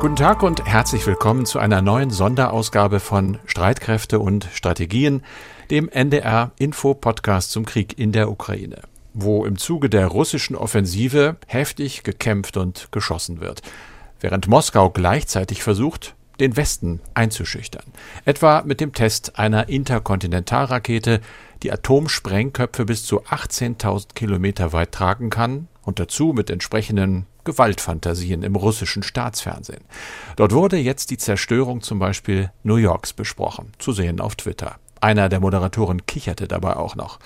Guten Tag und herzlich willkommen zu einer neuen Sonderausgabe von Streitkräfte und Strategien, dem NDR Info Podcast zum Krieg in der Ukraine, wo im Zuge der russischen Offensive heftig gekämpft und geschossen wird, während Moskau gleichzeitig versucht, den Westen einzuschüchtern, etwa mit dem Test einer Interkontinentalrakete, die Atomsprengköpfe bis zu 18.000 Kilometer weit tragen kann und dazu mit entsprechenden Gewaltfantasien im russischen Staatsfernsehen. Dort wurde jetzt die Zerstörung zum Beispiel New Yorks besprochen, zu sehen auf Twitter. Einer der Moderatoren kicherte dabei auch noch.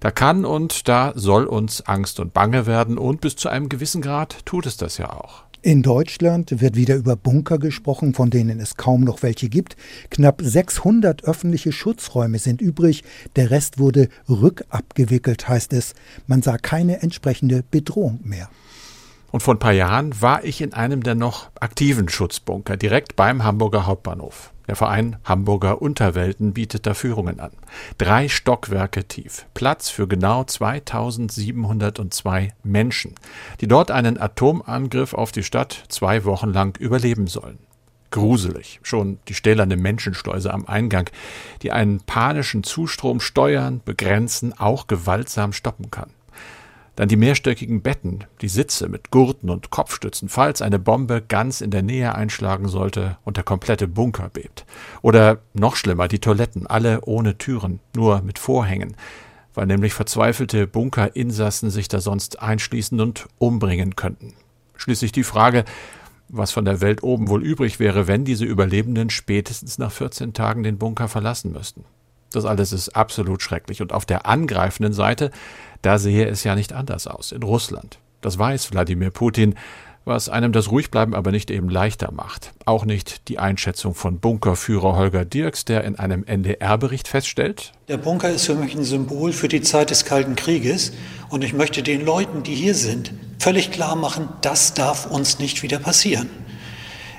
Da kann und da soll uns Angst und Bange werden und bis zu einem gewissen Grad tut es das ja auch. In Deutschland wird wieder über Bunker gesprochen, von denen es kaum noch welche gibt. Knapp 600 öffentliche Schutzräume sind übrig. Der Rest wurde rückabgewickelt, heißt es. Man sah keine entsprechende Bedrohung mehr. Und vor ein paar Jahren war ich in einem der noch aktiven Schutzbunker, direkt beim Hamburger Hauptbahnhof. Der Verein Hamburger Unterwelten bietet da Führungen an. Drei Stockwerke tief. Platz für genau 2702 Menschen, die dort einen Atomangriff auf die Stadt zwei Wochen lang überleben sollen. Gruselig. Schon die stählerne Menschenschleuse am Eingang, die einen panischen Zustrom steuern, begrenzen, auch gewaltsam stoppen kann. Dann die mehrstöckigen Betten, die Sitze mit Gurten und Kopfstützen, falls eine Bombe ganz in der Nähe einschlagen sollte und der komplette Bunker bebt. Oder noch schlimmer, die Toiletten, alle ohne Türen, nur mit Vorhängen, weil nämlich verzweifelte Bunkerinsassen sich da sonst einschließen und umbringen könnten. Schließlich die Frage, was von der Welt oben wohl übrig wäre, wenn diese Überlebenden spätestens nach 14 Tagen den Bunker verlassen müssten. Das alles ist absolut schrecklich. Und auf der angreifenden Seite, da sehe es ja nicht anders aus, in Russland. Das weiß Wladimir Putin, was einem das Ruhigbleiben aber nicht eben leichter macht. Auch nicht die Einschätzung von Bunkerführer Holger Dirks, der in einem NDR-Bericht feststellt. Der Bunker ist für mich ein Symbol für die Zeit des Kalten Krieges und ich möchte den Leuten, die hier sind, völlig klar machen, das darf uns nicht wieder passieren.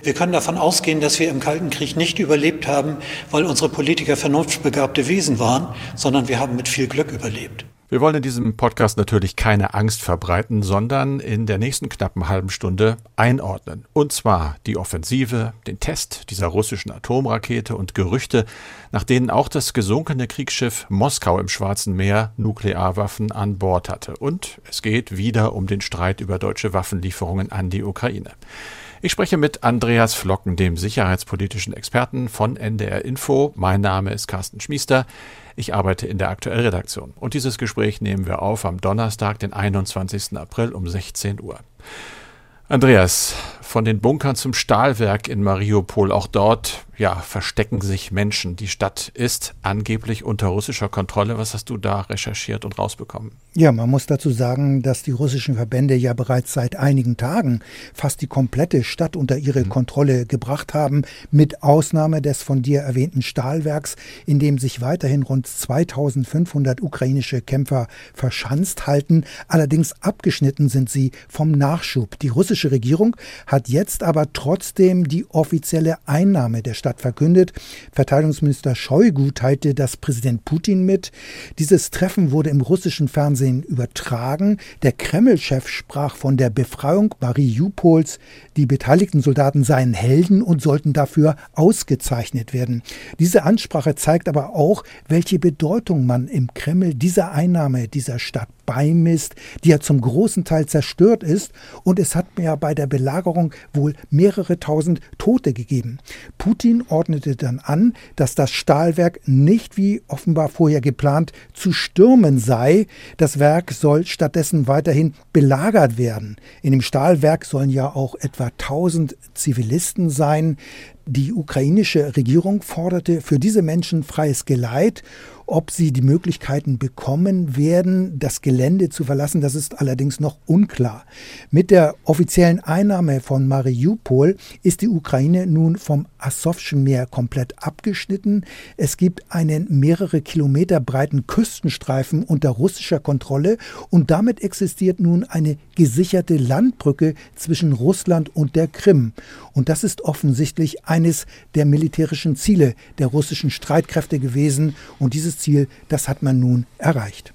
Wir können davon ausgehen, dass wir im Kalten Krieg nicht überlebt haben, weil unsere Politiker vernunftbegabte Wesen waren, sondern wir haben mit viel Glück überlebt. Wir wollen in diesem Podcast natürlich keine Angst verbreiten, sondern in der nächsten knappen halben Stunde einordnen. Und zwar die Offensive, den Test dieser russischen Atomrakete und Gerüchte, nach denen auch das gesunkene Kriegsschiff Moskau im Schwarzen Meer Nuklearwaffen an Bord hatte. Und es geht wieder um den Streit über deutsche Waffenlieferungen an die Ukraine. Ich spreche mit Andreas Flocken, dem sicherheitspolitischen Experten von NDR Info. Mein Name ist Carsten Schmiester. Ich arbeite in der Aktuellredaktion. Und dieses Gespräch nehmen wir auf am Donnerstag, den 21. April um 16 Uhr. Andreas, von den Bunkern zum Stahlwerk in Mariupol, auch dort ja, verstecken sich Menschen. Die Stadt ist angeblich unter russischer Kontrolle. Was hast du da recherchiert und rausbekommen? Ja, man muss dazu sagen, dass die russischen Verbände ja bereits seit einigen Tagen fast die komplette Stadt unter ihre mhm. Kontrolle gebracht haben, mit Ausnahme des von dir erwähnten Stahlwerks, in dem sich weiterhin rund 2500 ukrainische Kämpfer verschanzt halten. Allerdings abgeschnitten sind sie vom Nachschub. Die russische Regierung hat jetzt aber trotzdem die offizielle Einnahme der Stadt Stadt verkündet. Verteidigungsminister Shoigu teilte das Präsident Putin mit. Dieses Treffen wurde im russischen Fernsehen übertragen. Der Kreml-Chef sprach von der Befreiung Mariupols. Die beteiligten Soldaten seien Helden und sollten dafür ausgezeichnet werden. Diese Ansprache zeigt aber auch, welche Bedeutung man im Kreml dieser Einnahme dieser Stadt beimisst, die ja zum großen Teil zerstört ist. Und es hat ja bei der Belagerung wohl mehrere tausend Tote gegeben. Putin ordnete dann an, dass das Stahlwerk nicht wie offenbar vorher geplant zu stürmen sei. Das Werk soll stattdessen weiterhin belagert werden. In dem Stahlwerk sollen ja auch etwa tausend Zivilisten sein. Die ukrainische Regierung forderte für diese Menschen freies Geleit ob sie die Möglichkeiten bekommen werden, das Gelände zu verlassen, das ist allerdings noch unklar. Mit der offiziellen Einnahme von Mariupol ist die Ukraine nun vom Asowschen Meer komplett abgeschnitten. Es gibt einen mehrere Kilometer breiten Küstenstreifen unter russischer Kontrolle und damit existiert nun eine gesicherte Landbrücke zwischen Russland und der Krim. Und das ist offensichtlich eines der militärischen Ziele der russischen Streitkräfte gewesen und dieses Ziel, das hat man nun erreicht.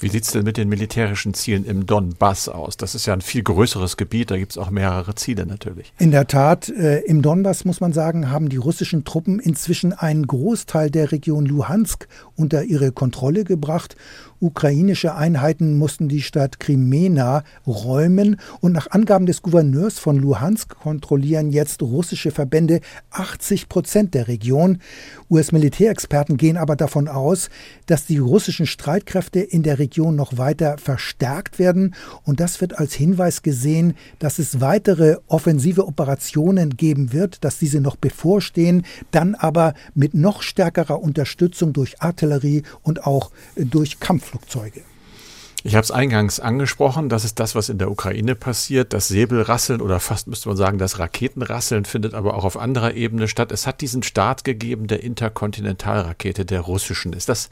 Wie sieht es denn mit den militärischen Zielen im Donbass aus? Das ist ja ein viel größeres Gebiet, da gibt es auch mehrere Ziele natürlich. In der Tat, äh, im Donbass muss man sagen, haben die russischen Truppen inzwischen einen Großteil der Region Luhansk unter ihre Kontrolle gebracht Ukrainische Einheiten mussten die Stadt Krimena räumen und nach Angaben des Gouverneurs von Luhansk kontrollieren jetzt russische Verbände 80 Prozent der Region. US-Militärexperten gehen aber davon aus, dass die russischen Streitkräfte in der Region noch weiter verstärkt werden und das wird als Hinweis gesehen, dass es weitere offensive Operationen geben wird, dass diese noch bevorstehen, dann aber mit noch stärkerer Unterstützung durch Artillerie und auch durch Kampf Flugzeuge. Ich habe es eingangs angesprochen, das ist das, was in der Ukraine passiert. Das Säbelrasseln oder fast müsste man sagen, das Raketenrasseln findet aber auch auf anderer Ebene statt. Es hat diesen Start gegeben der Interkontinentalrakete der russischen. Ist das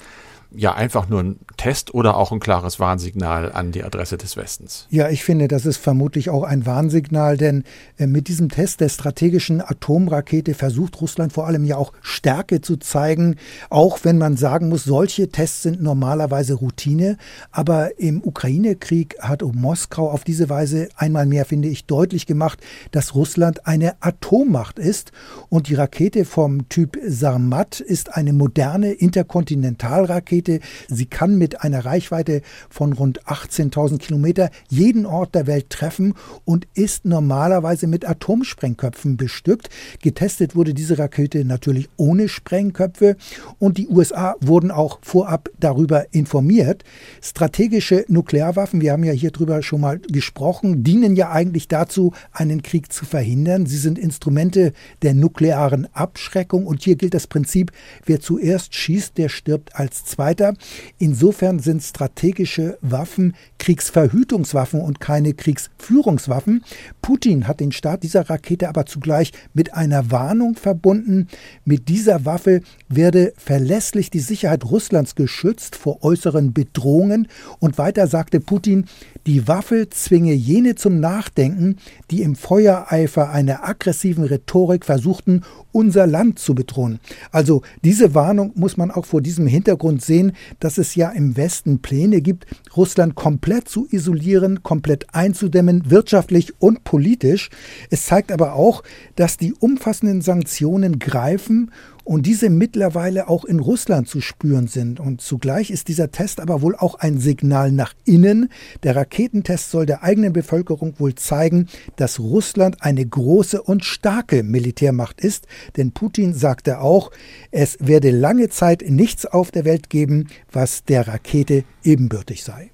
ja einfach nur ein Test oder auch ein klares Warnsignal an die Adresse des Westens? Ja, ich finde, das ist vermutlich auch ein Warnsignal, denn äh, mit diesem Test der strategischen Atomrakete versucht Russland vor allem ja auch Stärke zu zeigen, auch wenn man sagen muss, solche Tests sind normalerweise Routine. Aber im Ukraine-Krieg hat Moskau auf diese Weise einmal mehr, finde ich, deutlich gemacht, dass Russland eine Atommacht ist und die Rakete vom Typ Sarmat ist eine moderne Interkontinentalrakete Rakete. Sie kann mit einer Reichweite von rund 18.000 Kilometer jeden Ort der Welt treffen und ist normalerweise mit Atomsprengköpfen bestückt. Getestet wurde diese Rakete natürlich ohne Sprengköpfe und die USA wurden auch vorab darüber informiert. Strategische Nuklearwaffen, wir haben ja hier drüber schon mal gesprochen, dienen ja eigentlich dazu, einen Krieg zu verhindern. Sie sind Instrumente der nuklearen Abschreckung und hier gilt das Prinzip, wer zuerst schießt, der stirbt als Zweiter weiter. Insofern sind strategische Waffen Kriegsverhütungswaffen und keine Kriegsführungswaffen. Putin hat den Start dieser Rakete aber zugleich mit einer Warnung verbunden. Mit dieser Waffe werde verlässlich die Sicherheit Russlands geschützt vor äußeren Bedrohungen. Und weiter sagte Putin, die Waffe zwinge jene zum Nachdenken, die im Feuereifer einer aggressiven Rhetorik versuchten, unser Land zu bedrohen. Also diese Warnung muss man auch vor diesem Hintergrund sehen, dass es ja im Westen Pläne gibt, Russland komplett zu isolieren, komplett einzudämmen, wirtschaftlich und politisch. Es zeigt aber auch, dass die umfassenden Sanktionen greifen und diese mittlerweile auch in Russland zu spüren sind. Und zugleich ist dieser Test aber wohl auch ein Signal nach innen. Der Raketentest soll der eigenen Bevölkerung wohl zeigen, dass Russland eine große und starke Militärmacht ist. Denn Putin sagte auch, es werde lange Zeit nichts auf der Welt geben, was der Rakete ebenbürtig sei.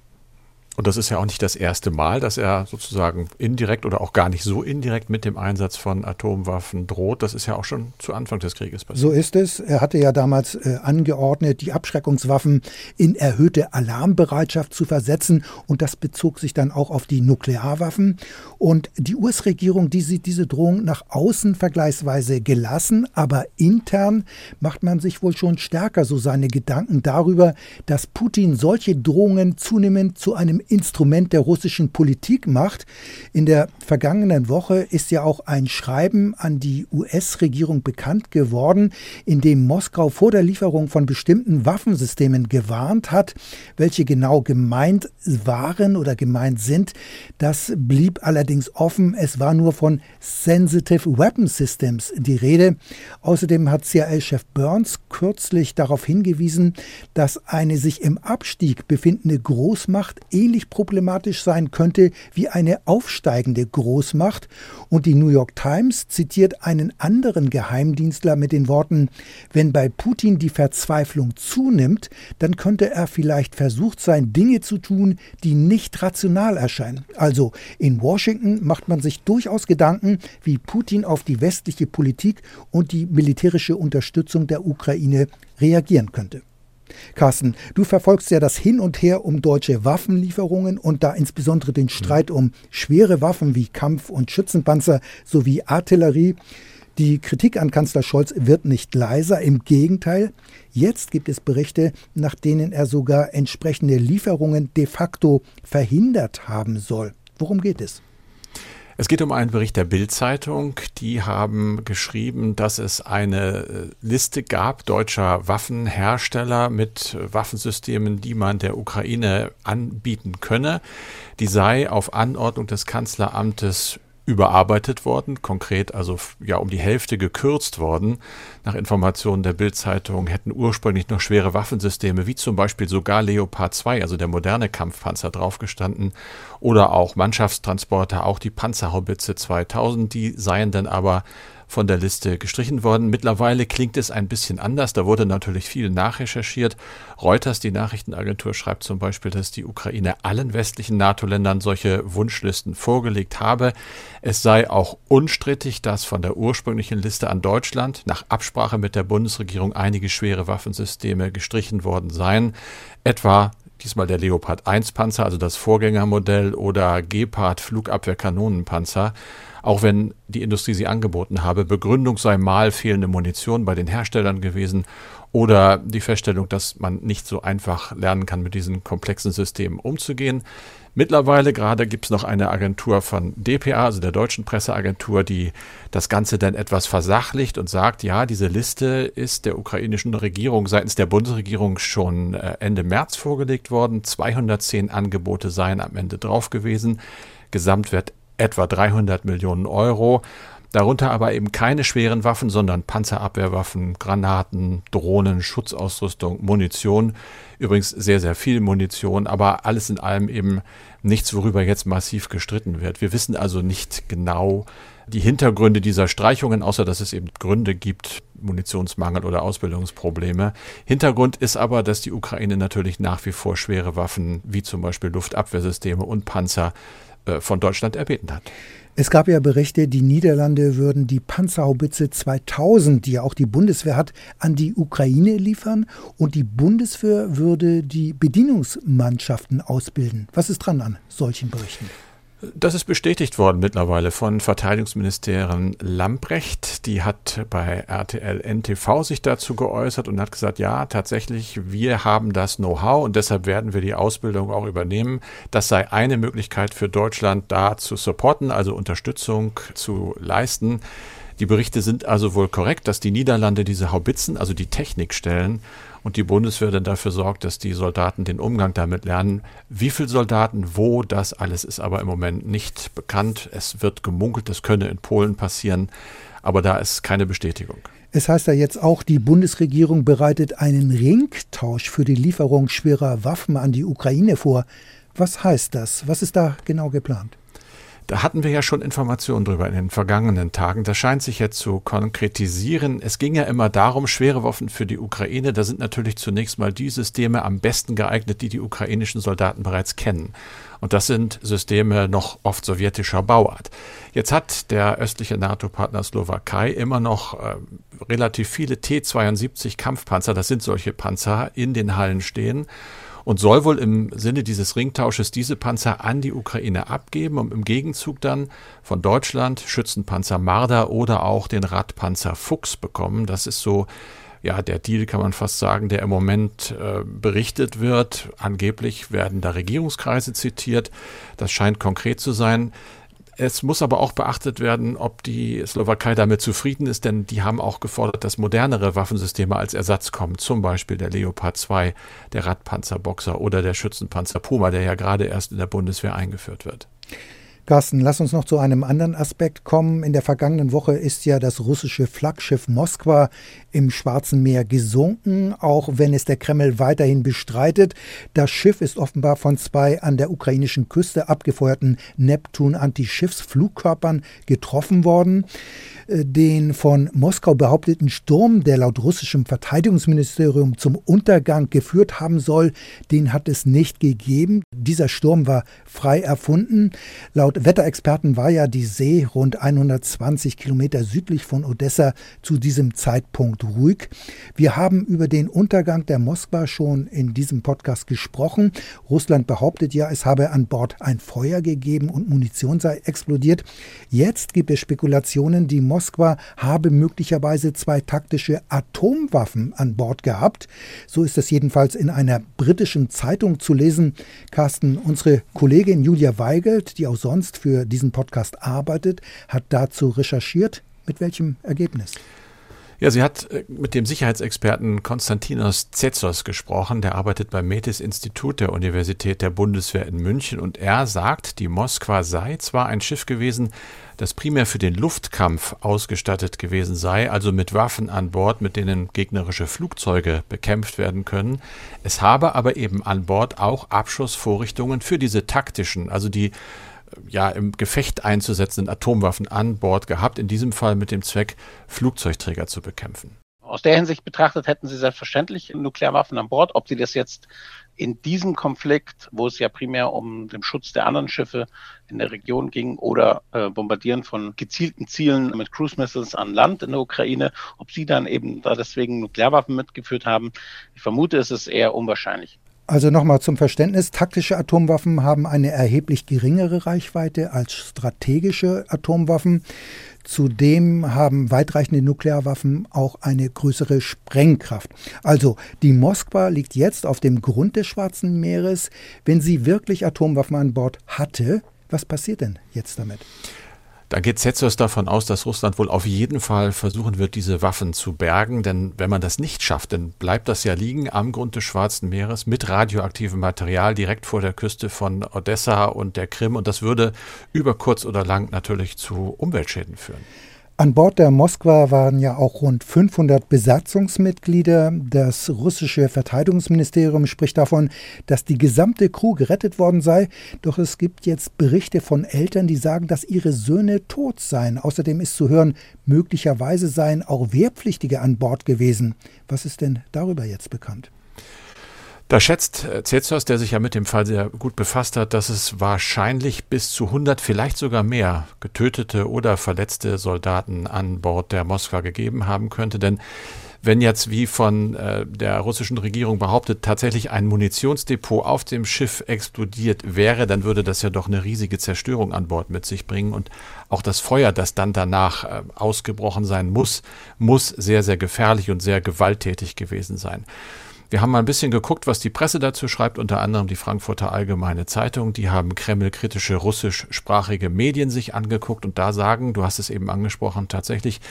Und das ist ja auch nicht das erste Mal, dass er sozusagen indirekt oder auch gar nicht so indirekt mit dem Einsatz von Atomwaffen droht. Das ist ja auch schon zu Anfang des Krieges passiert. So ist es. Er hatte ja damals äh, angeordnet, die Abschreckungswaffen in erhöhte Alarmbereitschaft zu versetzen. Und das bezog sich dann auch auf die Nuklearwaffen. Und die US-Regierung, die sieht diese Drohung nach außen vergleichsweise gelassen, aber intern macht man sich wohl schon stärker so seine Gedanken darüber, dass Putin solche Drohungen zunehmend zu einem Instrument der russischen Politik macht. In der vergangenen Woche ist ja auch ein Schreiben an die US-Regierung bekannt geworden, in dem Moskau vor der Lieferung von bestimmten Waffensystemen gewarnt hat. Welche genau gemeint waren oder gemeint sind, das blieb allerdings offen. Es war nur von Sensitive Weapon Systems die Rede. Außerdem hat CIA-Chef Burns kürzlich darauf hingewiesen, dass eine sich im Abstieg befindende Großmacht ähnlich ähnlich problematisch sein könnte wie eine aufsteigende Großmacht. Und die New York Times zitiert einen anderen Geheimdienstler mit den Worten, wenn bei Putin die Verzweiflung zunimmt, dann könnte er vielleicht versucht sein, Dinge zu tun, die nicht rational erscheinen. Also in Washington macht man sich durchaus Gedanken, wie Putin auf die westliche Politik und die militärische Unterstützung der Ukraine reagieren könnte. Carsten, du verfolgst ja das Hin und Her um deutsche Waffenlieferungen und da insbesondere den Streit um schwere Waffen wie Kampf- und Schützenpanzer sowie Artillerie. Die Kritik an Kanzler Scholz wird nicht leiser, im Gegenteil. Jetzt gibt es Berichte, nach denen er sogar entsprechende Lieferungen de facto verhindert haben soll. Worum geht es? Es geht um einen Bericht der Bild-Zeitung. Die haben geschrieben, dass es eine äh, Liste gab deutscher Waffenhersteller mit Waffensystemen, die man der Ukraine anbieten könne. Die sei auf Anordnung des Kanzleramtes überarbeitet worden, konkret also ja um die Hälfte gekürzt worden. Nach Informationen der Bildzeitung hätten ursprünglich noch schwere Waffensysteme, wie zum Beispiel sogar Leopard 2, also der moderne Kampfpanzer, draufgestanden, oder auch Mannschaftstransporter, auch die Panzerhaubitze 2000, die seien dann aber von der Liste gestrichen worden. Mittlerweile klingt es ein bisschen anders. Da wurde natürlich viel nachrecherchiert. Reuters, die Nachrichtenagentur, schreibt zum Beispiel, dass die Ukraine allen westlichen NATO-Ländern solche Wunschlisten vorgelegt habe. Es sei auch unstrittig, dass von der ursprünglichen Liste an Deutschland nach Absprache mit der Bundesregierung einige schwere Waffensysteme gestrichen worden seien. Etwa diesmal der Leopard 1 Panzer, also das Vorgängermodell, oder Gepard Flugabwehrkanonenpanzer auch wenn die Industrie sie angeboten habe. Begründung sei mal fehlende Munition bei den Herstellern gewesen oder die Feststellung, dass man nicht so einfach lernen kann, mit diesen komplexen Systemen umzugehen. Mittlerweile gerade gibt es noch eine Agentur von DPA, also der deutschen Presseagentur, die das Ganze dann etwas versachlicht und sagt, ja, diese Liste ist der ukrainischen Regierung seitens der Bundesregierung schon äh, Ende März vorgelegt worden. 210 Angebote seien am Ende drauf gewesen. Gesamtwert etwa 300 Millionen Euro. Darunter aber eben keine schweren Waffen, sondern Panzerabwehrwaffen, Granaten, Drohnen, Schutzausrüstung, Munition. Übrigens sehr, sehr viel Munition, aber alles in allem eben nichts, worüber jetzt massiv gestritten wird. Wir wissen also nicht genau die Hintergründe dieser Streichungen, außer dass es eben Gründe gibt, Munitionsmangel oder Ausbildungsprobleme. Hintergrund ist aber, dass die Ukraine natürlich nach wie vor schwere Waffen wie zum Beispiel Luftabwehrsysteme und Panzer von Deutschland erbeten hat. Es gab ja Berichte, die Niederlande würden die Panzerhaubitze 2000, die ja auch die Bundeswehr hat, an die Ukraine liefern und die Bundeswehr würde die Bedienungsmannschaften ausbilden. Was ist dran an solchen Berichten? Das ist bestätigt worden mittlerweile von Verteidigungsministerin Lamprecht. Die hat bei RTL NTV sich dazu geäußert und hat gesagt, ja, tatsächlich, wir haben das Know-how und deshalb werden wir die Ausbildung auch übernehmen. Das sei eine Möglichkeit für Deutschland, da zu supporten, also Unterstützung zu leisten. Die Berichte sind also wohl korrekt, dass die Niederlande diese Haubitzen, also die Technik stellen und die Bundeswehr dann dafür sorgt, dass die Soldaten den Umgang damit lernen. Wie viele Soldaten, wo, das alles ist aber im Moment nicht bekannt. Es wird gemunkelt, das könne in Polen passieren, aber da ist keine Bestätigung. Es heißt ja jetzt auch, die Bundesregierung bereitet einen Ringtausch für die Lieferung schwerer Waffen an die Ukraine vor. Was heißt das? Was ist da genau geplant? Da hatten wir ja schon Informationen drüber in den vergangenen Tagen. Das scheint sich jetzt zu konkretisieren. Es ging ja immer darum, schwere Waffen für die Ukraine. Da sind natürlich zunächst mal die Systeme am besten geeignet, die die ukrainischen Soldaten bereits kennen. Und das sind Systeme noch oft sowjetischer Bauart. Jetzt hat der östliche NATO-Partner Slowakei immer noch äh, relativ viele T-72 Kampfpanzer, das sind solche Panzer, in den Hallen stehen und soll wohl im Sinne dieses Ringtausches diese Panzer an die Ukraine abgeben und im Gegenzug dann von Deutschland Schützenpanzer Marder oder auch den Radpanzer Fuchs bekommen. Das ist so ja, der Deal kann man fast sagen, der im Moment äh, berichtet wird. Angeblich werden da Regierungskreise zitiert. Das scheint konkret zu sein. Es muss aber auch beachtet werden, ob die Slowakei damit zufrieden ist, denn die haben auch gefordert, dass modernere Waffensysteme als Ersatz kommen, zum Beispiel der Leopard 2, der Radpanzerboxer oder der Schützenpanzer Puma, der ja gerade erst in der Bundeswehr eingeführt wird. Carsten, lass uns noch zu einem anderen Aspekt kommen. In der vergangenen Woche ist ja das russische Flaggschiff Moskwa im Schwarzen Meer gesunken, auch wenn es der Kreml weiterhin bestreitet. Das Schiff ist offenbar von zwei an der ukrainischen Küste abgefeuerten Neptun-Antischiffsflugkörpern getroffen worden. Äh, den von Moskau behaupteten Sturm, der laut russischem Verteidigungsministerium zum Untergang geführt haben soll, den hat es nicht gegeben. Dieser Sturm war frei erfunden. Laut Wetterexperten war ja die See rund 120 Kilometer südlich von Odessa zu diesem Zeitpunkt ruhig. Wir haben über den Untergang der Moskwa schon in diesem Podcast gesprochen. Russland behauptet ja, es habe an Bord ein Feuer gegeben und Munition sei explodiert. Jetzt gibt es Spekulationen, die Moskwa habe möglicherweise zwei taktische Atomwaffen an Bord gehabt. So ist es jedenfalls in einer britischen Zeitung zu lesen. Carsten, unsere Kollegin Julia Weigelt, die auch sonst für diesen Podcast arbeitet, hat dazu recherchiert. Mit welchem Ergebnis? Ja, sie hat äh, mit dem Sicherheitsexperten Konstantinos Zetsos gesprochen. Der arbeitet beim Metis-Institut der Universität der Bundeswehr in München und er sagt, die Moskwa sei zwar ein Schiff gewesen, das primär für den Luftkampf ausgestattet gewesen sei, also mit Waffen an Bord, mit denen gegnerische Flugzeuge bekämpft werden können. Es habe aber eben an Bord auch Abschussvorrichtungen für diese taktischen, also die ja, im Gefecht einzusetzenden Atomwaffen an Bord gehabt, in diesem Fall mit dem Zweck, Flugzeugträger zu bekämpfen. Aus der Hinsicht betrachtet hätten sie selbstverständlich Nuklearwaffen an Bord. Ob sie das jetzt in diesem Konflikt, wo es ja primär um den Schutz der anderen Schiffe in der Region ging oder äh, Bombardieren von gezielten Zielen mit Cruise Missiles an Land in der Ukraine, ob sie dann eben da deswegen Nuklearwaffen mitgeführt haben, ich vermute, es ist eher unwahrscheinlich. Also nochmal zum Verständnis, taktische Atomwaffen haben eine erheblich geringere Reichweite als strategische Atomwaffen. Zudem haben weitreichende Nuklearwaffen auch eine größere Sprengkraft. Also die Moskwa liegt jetzt auf dem Grund des Schwarzen Meeres. Wenn sie wirklich Atomwaffen an Bord hatte, was passiert denn jetzt damit? Da geht Zetsos davon aus, dass Russland wohl auf jeden Fall versuchen wird, diese Waffen zu bergen. Denn wenn man das nicht schafft, dann bleibt das ja liegen am Grund des Schwarzen Meeres mit radioaktivem Material direkt vor der Küste von Odessa und der Krim. Und das würde über kurz oder lang natürlich zu Umweltschäden führen. An Bord der Moskwa waren ja auch rund 500 Besatzungsmitglieder. Das russische Verteidigungsministerium spricht davon, dass die gesamte Crew gerettet worden sei. Doch es gibt jetzt Berichte von Eltern, die sagen, dass ihre Söhne tot seien. Außerdem ist zu hören, möglicherweise seien auch Wehrpflichtige an Bord gewesen. Was ist denn darüber jetzt bekannt? Da schätzt äh, Zetsos, der sich ja mit dem Fall sehr gut befasst hat, dass es wahrscheinlich bis zu 100, vielleicht sogar mehr getötete oder verletzte Soldaten an Bord der Moskwa gegeben haben könnte. Denn wenn jetzt, wie von äh, der russischen Regierung behauptet, tatsächlich ein Munitionsdepot auf dem Schiff explodiert wäre, dann würde das ja doch eine riesige Zerstörung an Bord mit sich bringen. Und auch das Feuer, das dann danach äh, ausgebrochen sein muss, muss sehr, sehr gefährlich und sehr gewalttätig gewesen sein. Wir haben mal ein bisschen geguckt, was die Presse dazu schreibt, unter anderem die Frankfurter Allgemeine Zeitung. Die haben kremlkritische russischsprachige Medien sich angeguckt und da sagen, du hast es eben angesprochen, tatsächlich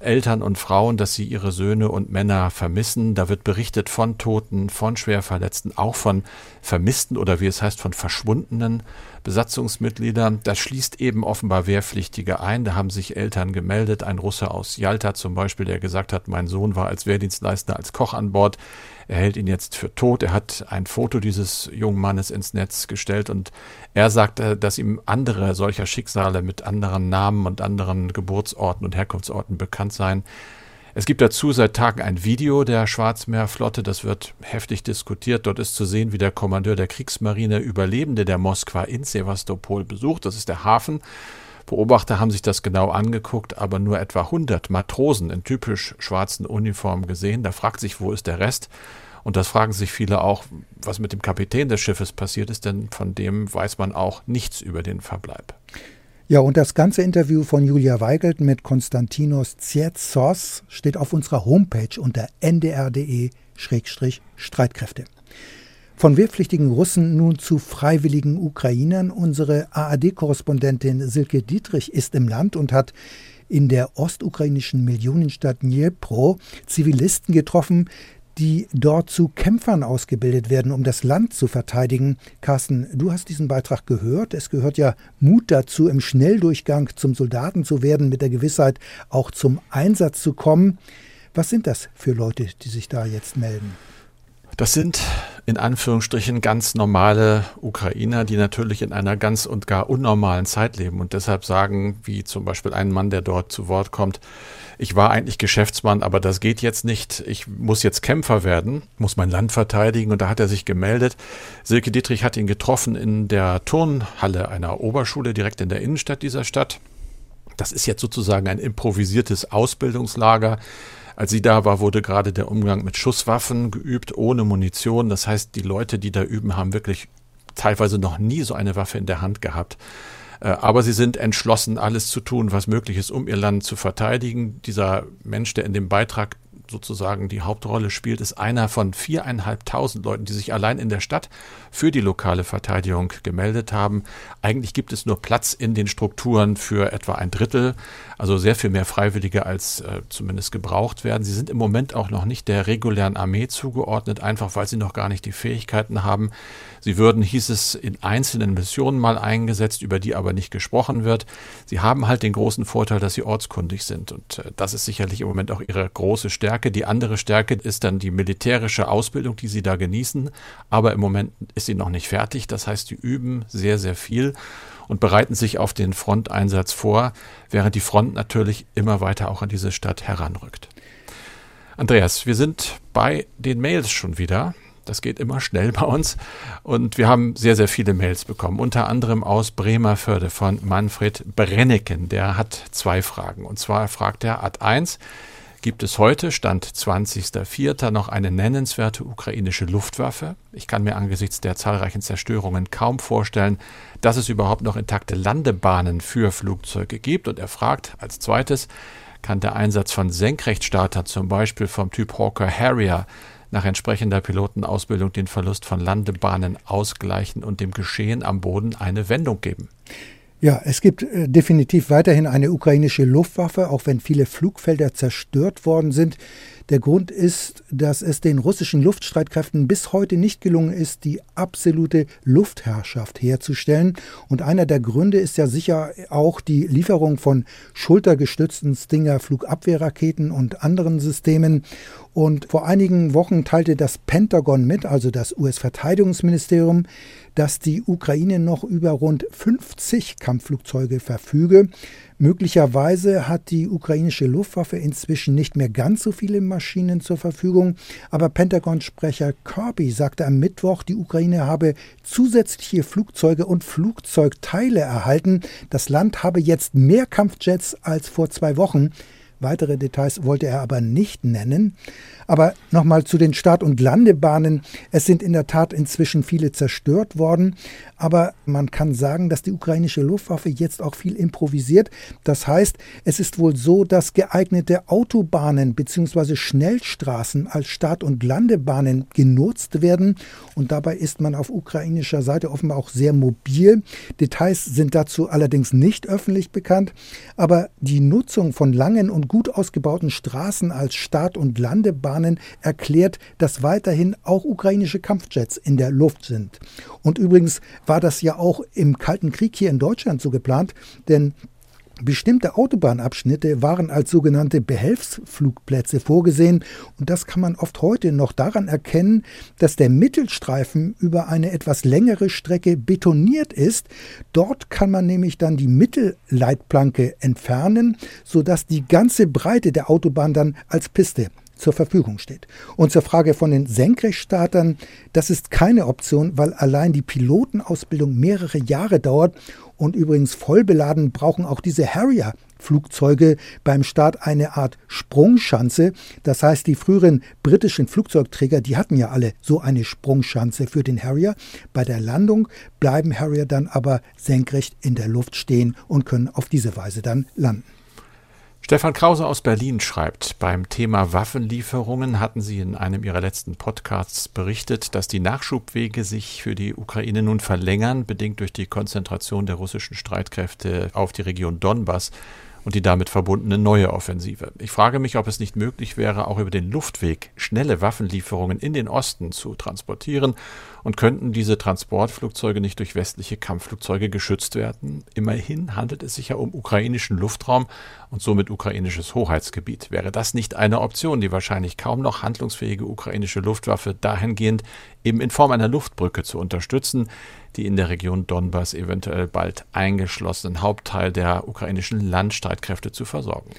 Eltern und Frauen, dass sie ihre Söhne und Männer vermissen. Da wird berichtet von Toten, von Schwerverletzten, auch von Vermissten oder wie es heißt, von verschwundenen Besatzungsmitgliedern. Das schließt eben offenbar Wehrpflichtige ein. Da haben sich Eltern gemeldet. Ein Russe aus Jalta zum Beispiel, der gesagt hat, mein Sohn war als Wehrdienstleister, als Koch an Bord. Er hält ihn jetzt für tot. Er hat ein Foto dieses jungen Mannes ins Netz gestellt und er sagt, dass ihm andere solcher Schicksale mit anderen Namen und anderen Geburtsorten und Herkunftsorten bekannt seien. Es gibt dazu seit Tagen ein Video der Schwarzmeerflotte, das wird heftig diskutiert. Dort ist zu sehen, wie der Kommandeur der Kriegsmarine Überlebende der Moskwa in Sevastopol besucht. Das ist der Hafen. Beobachter haben sich das genau angeguckt, aber nur etwa 100 Matrosen in typisch schwarzen Uniformen gesehen. Da fragt sich, wo ist der Rest? Und das fragen sich viele auch, was mit dem Kapitän des Schiffes passiert ist, denn von dem weiß man auch nichts über den Verbleib. Ja, und das ganze Interview von Julia Weigelt mit Konstantinos Tsietsos steht auf unserer Homepage unter ndr.de-streitkräfte. Von wehrpflichtigen Russen nun zu freiwilligen Ukrainern. Unsere ARD-Korrespondentin Silke Dietrich ist im Land und hat in der ostukrainischen Millionenstadt Dnipro Zivilisten getroffen, die dort zu Kämpfern ausgebildet werden, um das Land zu verteidigen. Carsten, du hast diesen Beitrag gehört. Es gehört ja Mut dazu, im Schnelldurchgang zum Soldaten zu werden, mit der Gewissheit auch zum Einsatz zu kommen. Was sind das für Leute, die sich da jetzt melden? Das sind in Anführungsstrichen ganz normale Ukrainer, die natürlich in einer ganz und gar unnormalen Zeit leben und deshalb sagen, wie zum Beispiel ein Mann, der dort zu Wort kommt, ich war eigentlich Geschäftsmann, aber das geht jetzt nicht. Ich muss jetzt Kämpfer werden, muss mein Land verteidigen. Und da hat er sich gemeldet. Silke Dietrich hat ihn getroffen in der Turnhalle einer Oberschule direkt in der Innenstadt dieser Stadt. Das ist jetzt sozusagen ein improvisiertes Ausbildungslager. Als sie da war, wurde gerade der Umgang mit Schusswaffen geübt, ohne Munition. Das heißt, die Leute, die da üben, haben wirklich teilweise noch nie so eine Waffe in der Hand gehabt. Äh, aber sie sind entschlossen, alles zu tun, was möglich ist, um ihr Land zu verteidigen. Dieser Mensch, der in dem Beitrag sozusagen die Hauptrolle spielt, ist einer von viereinhalbtausend Leuten, die sich allein in der Stadt für die lokale Verteidigung gemeldet haben. Eigentlich gibt es nur Platz in den Strukturen für etwa ein Drittel, also sehr viel mehr Freiwillige als äh, zumindest gebraucht werden. Sie sind im Moment auch noch nicht der regulären Armee zugeordnet, einfach weil sie noch gar nicht die Fähigkeiten haben. Sie würden, hieß es, in einzelnen Missionen mal eingesetzt, über die aber nicht gesprochen wird. Sie haben halt den großen Vorteil, dass sie ortskundig sind und äh, das ist sicherlich im Moment auch ihre große Stärke. Die andere Stärke ist dann die militärische Ausbildung, die sie da genießen, aber im Moment ist sie noch nicht fertig. Das heißt, die üben sehr, sehr viel und bereiten sich auf den Fronteinsatz vor, während die Front natürlich immer weiter auch an diese Stadt heranrückt. Andreas, wir sind bei den Mails schon wieder. Das geht immer schnell bei uns. Und wir haben sehr, sehr viele Mails bekommen. Unter anderem aus Bremerförde von Manfred Brenneken. Der hat zwei Fragen. Und zwar fragt er Ad 1, gibt es heute, Stand 20.04., noch eine nennenswerte ukrainische Luftwaffe. Ich kann mir angesichts der zahlreichen Zerstörungen kaum vorstellen, dass es überhaupt noch intakte Landebahnen für Flugzeuge gibt. Und er fragt als zweites, kann der Einsatz von Senkrechtstartern, zum Beispiel vom Typ Hawker Harrier, nach entsprechender Pilotenausbildung den Verlust von Landebahnen ausgleichen und dem Geschehen am Boden eine Wendung geben? Ja, es gibt äh, definitiv weiterhin eine ukrainische Luftwaffe, auch wenn viele Flugfelder zerstört worden sind. Der Grund ist, dass es den russischen Luftstreitkräften bis heute nicht gelungen ist, die absolute Luftherrschaft herzustellen. Und einer der Gründe ist ja sicher auch die Lieferung von schultergestützten Stinger Flugabwehrraketen und anderen Systemen. Und vor einigen Wochen teilte das Pentagon mit, also das US-Verteidigungsministerium, dass die Ukraine noch über rund 50 Kampfflugzeuge verfüge. Möglicherweise hat die ukrainische Luftwaffe inzwischen nicht mehr ganz so viele Maschinen zur Verfügung, aber Pentagon-Sprecher Kirby sagte am Mittwoch, die Ukraine habe zusätzliche Flugzeuge und Flugzeugteile erhalten. Das Land habe jetzt mehr Kampfjets als vor zwei Wochen. Weitere Details wollte er aber nicht nennen. Aber nochmal zu den Start- und Landebahnen. Es sind in der Tat inzwischen viele zerstört worden. Aber man kann sagen, dass die ukrainische Luftwaffe jetzt auch viel improvisiert. Das heißt, es ist wohl so, dass geeignete Autobahnen bzw. Schnellstraßen als Start- und Landebahnen genutzt werden. Und dabei ist man auf ukrainischer Seite offenbar auch sehr mobil. Details sind dazu allerdings nicht öffentlich bekannt. Aber die Nutzung von langen und gut ausgebauten Straßen als Start- und Landebahnen erklärt, dass weiterhin auch ukrainische Kampfjets in der Luft sind. Und übrigens war das ja auch im Kalten Krieg hier in Deutschland so geplant, denn Bestimmte Autobahnabschnitte waren als sogenannte Behelfsflugplätze vorgesehen und das kann man oft heute noch daran erkennen, dass der Mittelstreifen über eine etwas längere Strecke betoniert ist. Dort kann man nämlich dann die Mittelleitplanke entfernen, sodass die ganze Breite der Autobahn dann als Piste zur Verfügung steht. Und zur Frage von den Senkrechtstartern, das ist keine Option, weil allein die Pilotenausbildung mehrere Jahre dauert und übrigens vollbeladen brauchen auch diese Harrier Flugzeuge beim Start eine Art Sprungschanze. Das heißt, die früheren britischen Flugzeugträger, die hatten ja alle so eine Sprungschanze für den Harrier. Bei der Landung bleiben Harrier dann aber senkrecht in der Luft stehen und können auf diese Weise dann landen. Stefan Krause aus Berlin schreibt, beim Thema Waffenlieferungen hatten Sie in einem Ihrer letzten Podcasts berichtet, dass die Nachschubwege sich für die Ukraine nun verlängern, bedingt durch die Konzentration der russischen Streitkräfte auf die Region Donbass und die damit verbundene neue Offensive. Ich frage mich, ob es nicht möglich wäre, auch über den Luftweg schnelle Waffenlieferungen in den Osten zu transportieren und könnten diese Transportflugzeuge nicht durch westliche Kampfflugzeuge geschützt werden? Immerhin handelt es sich ja um ukrainischen Luftraum und somit ukrainisches Hoheitsgebiet. Wäre das nicht eine Option, die wahrscheinlich kaum noch handlungsfähige ukrainische Luftwaffe dahingehend eben in Form einer Luftbrücke zu unterstützen, die in der Region Donbass eventuell bald eingeschlossenen Hauptteil der ukrainischen Landstreitkräfte zu versorgen?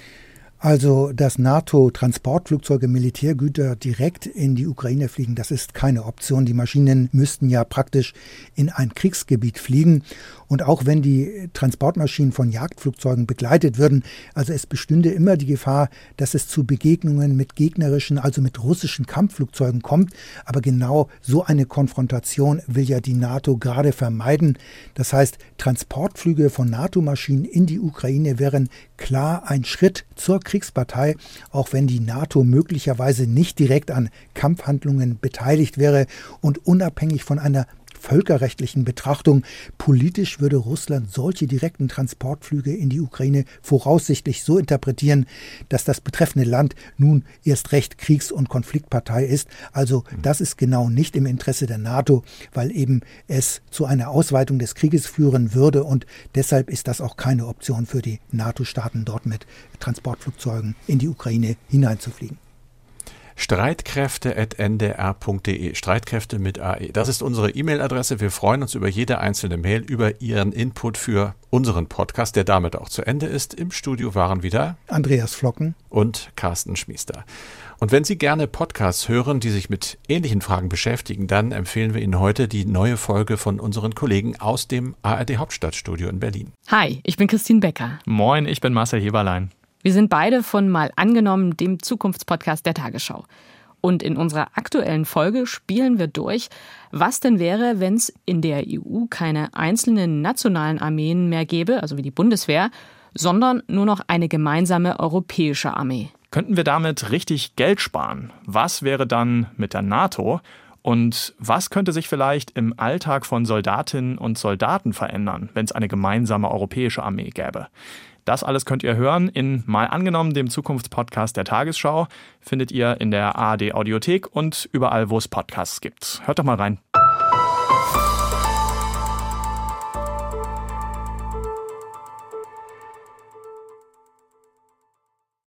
Also, dass NATO-Transportflugzeuge Militärgüter direkt in die Ukraine fliegen, das ist keine Option. Die Maschinen müssten ja praktisch in ein Kriegsgebiet fliegen. Und auch wenn die Transportmaschinen von Jagdflugzeugen begleitet würden, also es bestünde immer die Gefahr, dass es zu Begegnungen mit gegnerischen, also mit russischen Kampfflugzeugen kommt. Aber genau so eine Konfrontation will ja die NATO gerade vermeiden. Das heißt, Transportflüge von NATO-Maschinen in die Ukraine wären klar ein Schritt zur Kriegspartei, auch wenn die NATO möglicherweise nicht direkt an Kampfhandlungen beteiligt wäre und unabhängig von einer völkerrechtlichen Betrachtung. Politisch würde Russland solche direkten Transportflüge in die Ukraine voraussichtlich so interpretieren, dass das betreffende Land nun erst recht Kriegs- und Konfliktpartei ist. Also das ist genau nicht im Interesse der NATO, weil eben es zu einer Ausweitung des Krieges führen würde und deshalb ist das auch keine Option für die NATO-Staaten, dort mit Transportflugzeugen in die Ukraine hineinzufliegen. Streitkräfte.ndr.de. Streitkräfte mit AE. Das ist unsere E-Mail-Adresse. Wir freuen uns über jede einzelne Mail, über Ihren Input für unseren Podcast, der damit auch zu Ende ist. Im Studio waren wieder Andreas Flocken und Carsten Schmiester. Und wenn Sie gerne Podcasts hören, die sich mit ähnlichen Fragen beschäftigen, dann empfehlen wir Ihnen heute die neue Folge von unseren Kollegen aus dem ARD Hauptstadtstudio in Berlin. Hi, ich bin Christine Becker. Moin, ich bin Marcel Heberlein. Wir sind beide von Mal angenommen, dem Zukunftspodcast der Tagesschau. Und in unserer aktuellen Folge spielen wir durch, was denn wäre, wenn es in der EU keine einzelnen nationalen Armeen mehr gäbe, also wie die Bundeswehr, sondern nur noch eine gemeinsame europäische Armee. Könnten wir damit richtig Geld sparen? Was wäre dann mit der NATO? Und was könnte sich vielleicht im Alltag von Soldatinnen und Soldaten verändern, wenn es eine gemeinsame europäische Armee gäbe? Das alles könnt ihr hören in Mal angenommen, dem Zukunftspodcast der Tagesschau. Findet ihr in der ARD Audiothek und überall, wo es Podcasts gibt. Hört doch mal rein.